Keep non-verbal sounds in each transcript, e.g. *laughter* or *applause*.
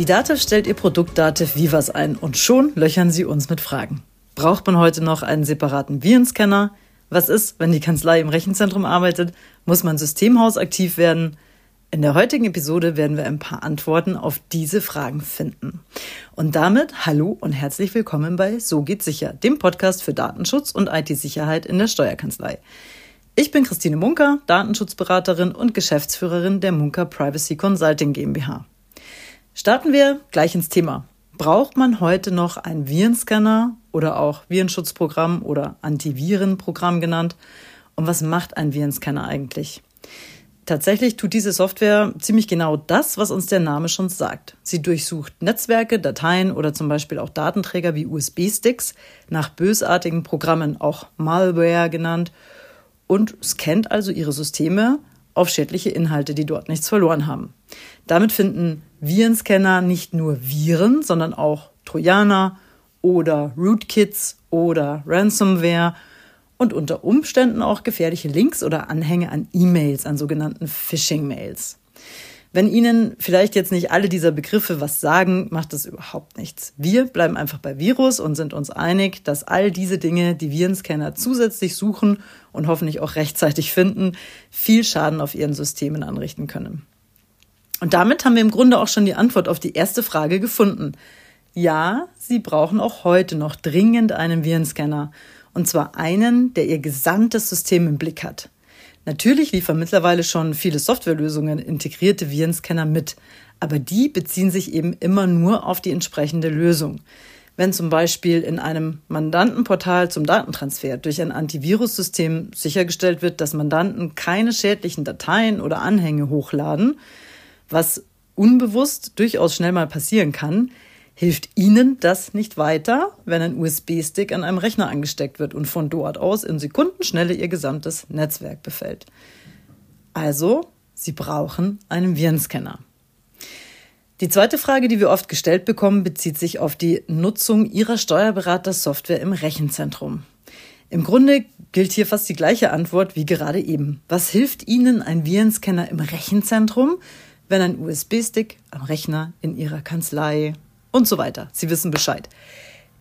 Die DATEV stellt ihr Produkt DATEV Vivas ein und schon löchern sie uns mit Fragen. Braucht man heute noch einen separaten Virenscanner? Was ist, wenn die Kanzlei im Rechenzentrum arbeitet? Muss man Systemhaus aktiv werden? In der heutigen Episode werden wir ein paar Antworten auf diese Fragen finden. Und damit hallo und herzlich willkommen bei So geht sicher, dem Podcast für Datenschutz und IT-Sicherheit in der Steuerkanzlei. Ich bin Christine Munker, Datenschutzberaterin und Geschäftsführerin der Munker Privacy Consulting GmbH. Starten wir gleich ins Thema. Braucht man heute noch einen Virenscanner oder auch Virenschutzprogramm oder Antivirenprogramm genannt? Und was macht ein Virenscanner eigentlich? Tatsächlich tut diese Software ziemlich genau das, was uns der Name schon sagt. Sie durchsucht Netzwerke, Dateien oder zum Beispiel auch Datenträger wie USB-Sticks nach bösartigen Programmen, auch Malware genannt, und scannt also ihre Systeme auf schädliche Inhalte, die dort nichts verloren haben. Damit finden Virenscanner nicht nur Viren, sondern auch Trojaner oder Rootkits oder Ransomware und unter Umständen auch gefährliche Links oder Anhänge an E-Mails, an sogenannten Phishing-Mails. Wenn Ihnen vielleicht jetzt nicht alle dieser Begriffe was sagen, macht das überhaupt nichts. Wir bleiben einfach bei Virus und sind uns einig, dass all diese Dinge, die Virenscanner zusätzlich suchen und hoffentlich auch rechtzeitig finden, viel Schaden auf ihren Systemen anrichten können. Und damit haben wir im Grunde auch schon die Antwort auf die erste Frage gefunden. Ja, Sie brauchen auch heute noch dringend einen Virenscanner. Und zwar einen, der Ihr gesamtes System im Blick hat. Natürlich liefern mittlerweile schon viele Softwarelösungen integrierte Virenscanner mit, aber die beziehen sich eben immer nur auf die entsprechende Lösung. Wenn zum Beispiel in einem Mandantenportal zum Datentransfer durch ein Antivirussystem sichergestellt wird, dass Mandanten keine schädlichen Dateien oder Anhänge hochladen, was unbewusst durchaus schnell mal passieren kann, hilft Ihnen das nicht weiter, wenn ein USB-Stick an einem Rechner angesteckt wird und von dort aus in Sekundenschnelle Ihr gesamtes Netzwerk befällt. Also, Sie brauchen einen Virenscanner. Die zweite Frage, die wir oft gestellt bekommen, bezieht sich auf die Nutzung Ihrer Steuerberater-Software im Rechenzentrum. Im Grunde gilt hier fast die gleiche Antwort wie gerade eben. Was hilft Ihnen ein Virenscanner im Rechenzentrum, wenn ein USB-Stick am Rechner in Ihrer Kanzlei und so weiter. Sie wissen Bescheid.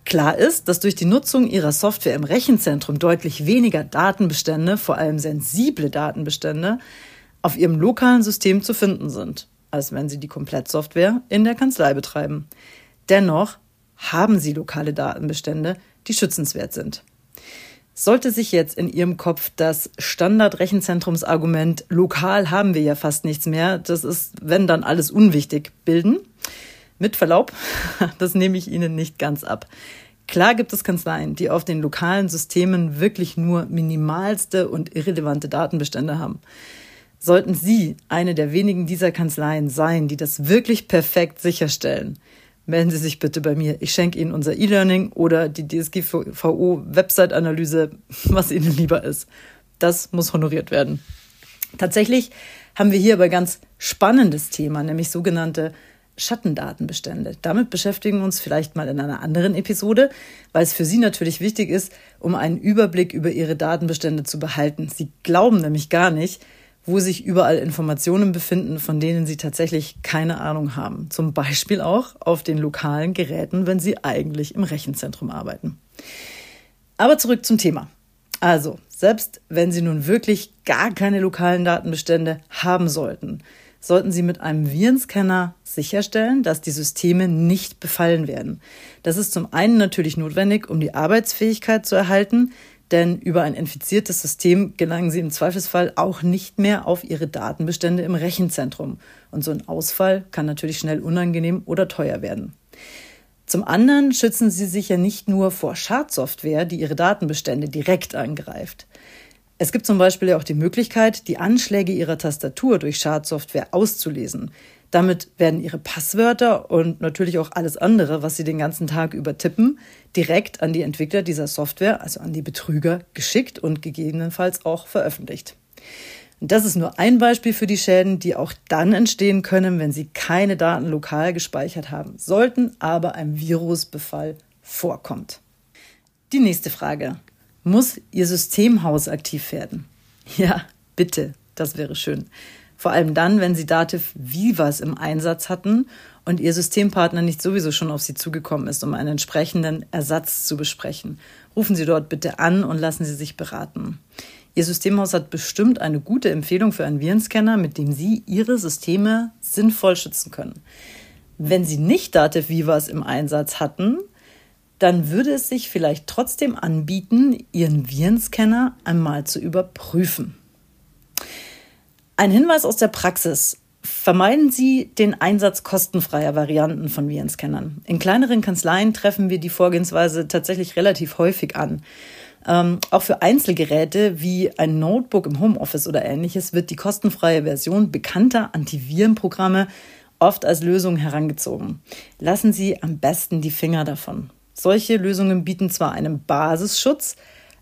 Klar ist, dass durch die Nutzung Ihrer Software im Rechenzentrum deutlich weniger Datenbestände, vor allem sensible Datenbestände, auf Ihrem lokalen System zu finden sind, als wenn Sie die Komplettsoftware in der Kanzlei betreiben. Dennoch haben Sie lokale Datenbestände, die schützenswert sind. Sollte sich jetzt in Ihrem Kopf das Standardrechenzentrumsargument lokal haben wir ja fast nichts mehr, das ist, wenn dann alles unwichtig, bilden, mit Verlaub, *laughs* das nehme ich Ihnen nicht ganz ab. Klar gibt es Kanzleien, die auf den lokalen Systemen wirklich nur minimalste und irrelevante Datenbestände haben. Sollten Sie eine der wenigen dieser Kanzleien sein, die das wirklich perfekt sicherstellen, melden Sie sich bitte bei mir. Ich schenke Ihnen unser E-Learning oder die DSGVO-Website-Analyse, *laughs* was Ihnen lieber ist. Das muss honoriert werden. Tatsächlich haben wir hier aber ganz spannendes Thema, nämlich sogenannte Schattendatenbestände. Damit beschäftigen wir uns vielleicht mal in einer anderen Episode, weil es für Sie natürlich wichtig ist, um einen Überblick über Ihre Datenbestände zu behalten. Sie glauben nämlich gar nicht, wo sich überall Informationen befinden, von denen sie tatsächlich keine Ahnung haben. Zum Beispiel auch auf den lokalen Geräten, wenn sie eigentlich im Rechenzentrum arbeiten. Aber zurück zum Thema. Also, selbst wenn Sie nun wirklich gar keine lokalen Datenbestände haben sollten, sollten Sie mit einem Virenscanner sicherstellen, dass die Systeme nicht befallen werden. Das ist zum einen natürlich notwendig, um die Arbeitsfähigkeit zu erhalten, denn über ein infiziertes System gelangen Sie im Zweifelsfall auch nicht mehr auf Ihre Datenbestände im Rechenzentrum. Und so ein Ausfall kann natürlich schnell unangenehm oder teuer werden. Zum anderen schützen Sie sich ja nicht nur vor Schadsoftware, die Ihre Datenbestände direkt angreift. Es gibt zum Beispiel ja auch die Möglichkeit, die Anschläge Ihrer Tastatur durch Schadsoftware auszulesen. Damit werden Ihre Passwörter und natürlich auch alles andere, was Sie den ganzen Tag über tippen, direkt an die Entwickler dieser Software, also an die Betrüger, geschickt und gegebenenfalls auch veröffentlicht. Das ist nur ein Beispiel für die Schäden, die auch dann entstehen können, wenn Sie keine Daten lokal gespeichert haben sollten, aber ein Virusbefall vorkommt. Die nächste Frage. Muss Ihr Systemhaus aktiv werden? Ja, bitte, das wäre schön. Vor allem dann, wenn Sie Dativ Vivas im Einsatz hatten und Ihr Systempartner nicht sowieso schon auf Sie zugekommen ist, um einen entsprechenden Ersatz zu besprechen. Rufen Sie dort bitte an und lassen Sie sich beraten. Ihr Systemhaus hat bestimmt eine gute Empfehlung für einen Virenscanner, mit dem Sie Ihre Systeme sinnvoll schützen können. Wenn Sie nicht Dativ Vivas im Einsatz hatten, dann würde es sich vielleicht trotzdem anbieten, Ihren Virenscanner einmal zu überprüfen. Ein Hinweis aus der Praxis. Vermeiden Sie den Einsatz kostenfreier Varianten von Virenscannern. In kleineren Kanzleien treffen wir die Vorgehensweise tatsächlich relativ häufig an. Ähm, auch für Einzelgeräte wie ein Notebook im Homeoffice oder ähnliches wird die kostenfreie Version bekannter Antivirenprogramme oft als Lösung herangezogen. Lassen Sie am besten die Finger davon. Solche Lösungen bieten zwar einen Basisschutz,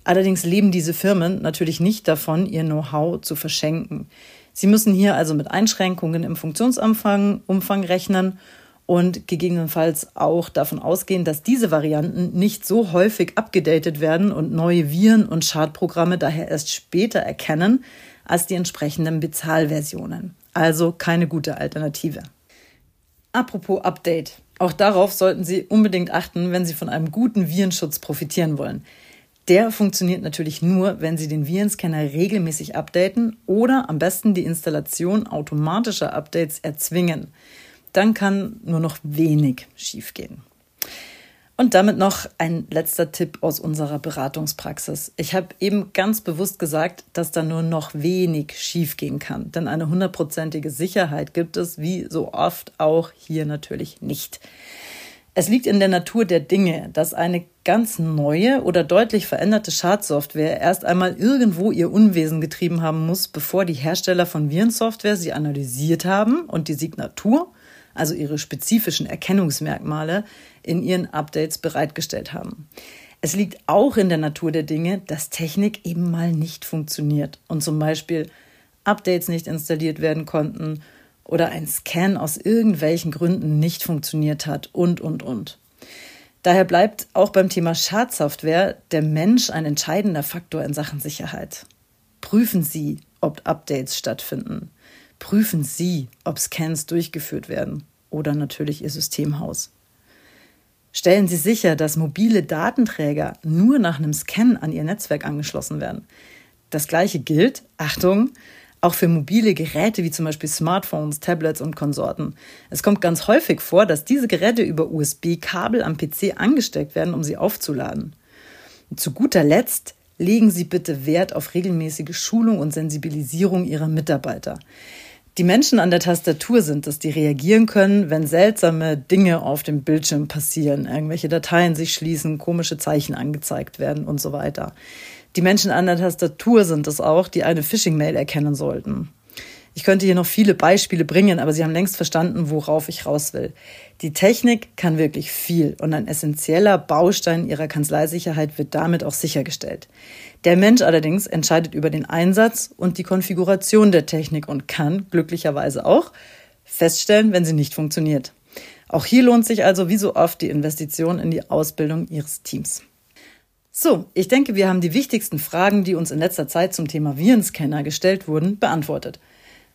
allerdings leben diese Firmen natürlich nicht davon, ihr Know-how zu verschenken. Sie müssen hier also mit Einschränkungen im Funktionsumfang Umfang rechnen und gegebenenfalls auch davon ausgehen, dass diese Varianten nicht so häufig abgedatet werden und neue Viren und Schadprogramme daher erst später erkennen als die entsprechenden Bezahlversionen. Also keine gute Alternative. Apropos Update. Auch darauf sollten Sie unbedingt achten, wenn Sie von einem guten Virenschutz profitieren wollen. Der funktioniert natürlich nur, wenn Sie den Virenscanner regelmäßig updaten oder am besten die Installation automatischer Updates erzwingen. Dann kann nur noch wenig schiefgehen. Und damit noch ein letzter Tipp aus unserer Beratungspraxis. Ich habe eben ganz bewusst gesagt, dass da nur noch wenig schiefgehen kann, denn eine hundertprozentige Sicherheit gibt es wie so oft auch hier natürlich nicht. Es liegt in der Natur der Dinge, dass eine ganz neue oder deutlich veränderte Schadsoftware erst einmal irgendwo ihr Unwesen getrieben haben muss, bevor die Hersteller von Virensoftware sie analysiert haben und die Signatur, also ihre spezifischen Erkennungsmerkmale, in ihren Updates bereitgestellt haben. Es liegt auch in der Natur der Dinge, dass Technik eben mal nicht funktioniert und zum Beispiel Updates nicht installiert werden konnten oder ein Scan aus irgendwelchen Gründen nicht funktioniert hat und, und, und. Daher bleibt auch beim Thema Schadsoftware der Mensch ein entscheidender Faktor in Sachen Sicherheit. Prüfen Sie, ob Updates stattfinden. Prüfen Sie, ob Scans durchgeführt werden oder natürlich Ihr Systemhaus. Stellen Sie sicher, dass mobile Datenträger nur nach einem Scan an Ihr Netzwerk angeschlossen werden. Das gleiche gilt, Achtung, auch für mobile Geräte wie zum Beispiel Smartphones, Tablets und Konsorten. Es kommt ganz häufig vor, dass diese Geräte über USB-Kabel am PC angesteckt werden, um sie aufzuladen. Und zu guter Letzt legen Sie bitte Wert auf regelmäßige Schulung und Sensibilisierung Ihrer Mitarbeiter. Die Menschen an der Tastatur sind es, die reagieren können, wenn seltsame Dinge auf dem Bildschirm passieren, irgendwelche Dateien sich schließen, komische Zeichen angezeigt werden und so weiter. Die Menschen an der Tastatur sind es auch, die eine Phishing-Mail erkennen sollten. Ich könnte hier noch viele Beispiele bringen, aber Sie haben längst verstanden, worauf ich raus will. Die Technik kann wirklich viel und ein essentieller Baustein Ihrer Kanzleisicherheit wird damit auch sichergestellt. Der Mensch allerdings entscheidet über den Einsatz und die Konfiguration der Technik und kann glücklicherweise auch feststellen, wenn sie nicht funktioniert. Auch hier lohnt sich also wie so oft die Investition in die Ausbildung Ihres Teams. So, ich denke, wir haben die wichtigsten Fragen, die uns in letzter Zeit zum Thema Virenscanner gestellt wurden, beantwortet.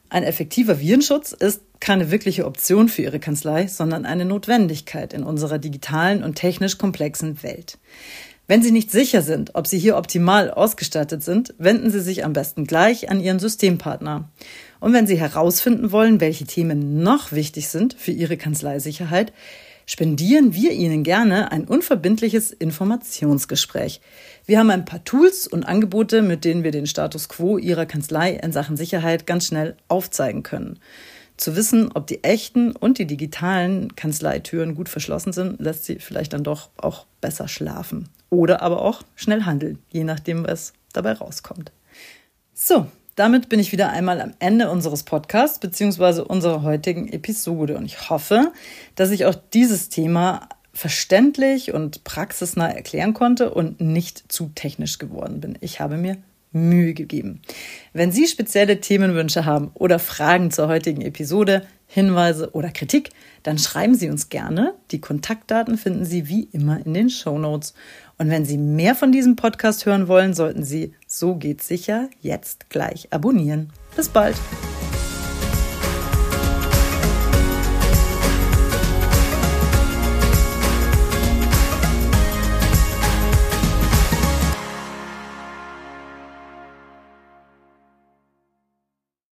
Ein effektiver Virenschutz ist keine wirkliche Option für Ihre Kanzlei, sondern eine Notwendigkeit in unserer digitalen und technisch komplexen Welt. Wenn Sie nicht sicher sind, ob Sie hier optimal ausgestattet sind, wenden Sie sich am besten gleich an Ihren Systempartner. Und wenn Sie herausfinden wollen, welche Themen noch wichtig sind für Ihre Kanzleisicherheit, spendieren wir Ihnen gerne ein unverbindliches Informationsgespräch. Wir haben ein paar Tools und Angebote, mit denen wir den Status quo Ihrer Kanzlei in Sachen Sicherheit ganz schnell aufzeigen können. Zu wissen, ob die echten und die digitalen Kanzleitüren gut verschlossen sind, lässt Sie vielleicht dann doch auch besser schlafen. Oder aber auch schnell handeln, je nachdem, was dabei rauskommt. So, damit bin ich wieder einmal am Ende unseres Podcasts bzw. unserer heutigen Episode und ich hoffe, dass ich auch dieses Thema verständlich und praxisnah erklären konnte und nicht zu technisch geworden bin. Ich habe mir Mühe gegeben. Wenn Sie spezielle Themenwünsche haben oder Fragen zur heutigen Episode, Hinweise oder Kritik, dann schreiben Sie uns gerne. Die Kontaktdaten finden Sie wie immer in den Show Notes. Und wenn Sie mehr von diesem Podcast hören wollen, sollten Sie So geht's sicher jetzt gleich abonnieren. Bis bald!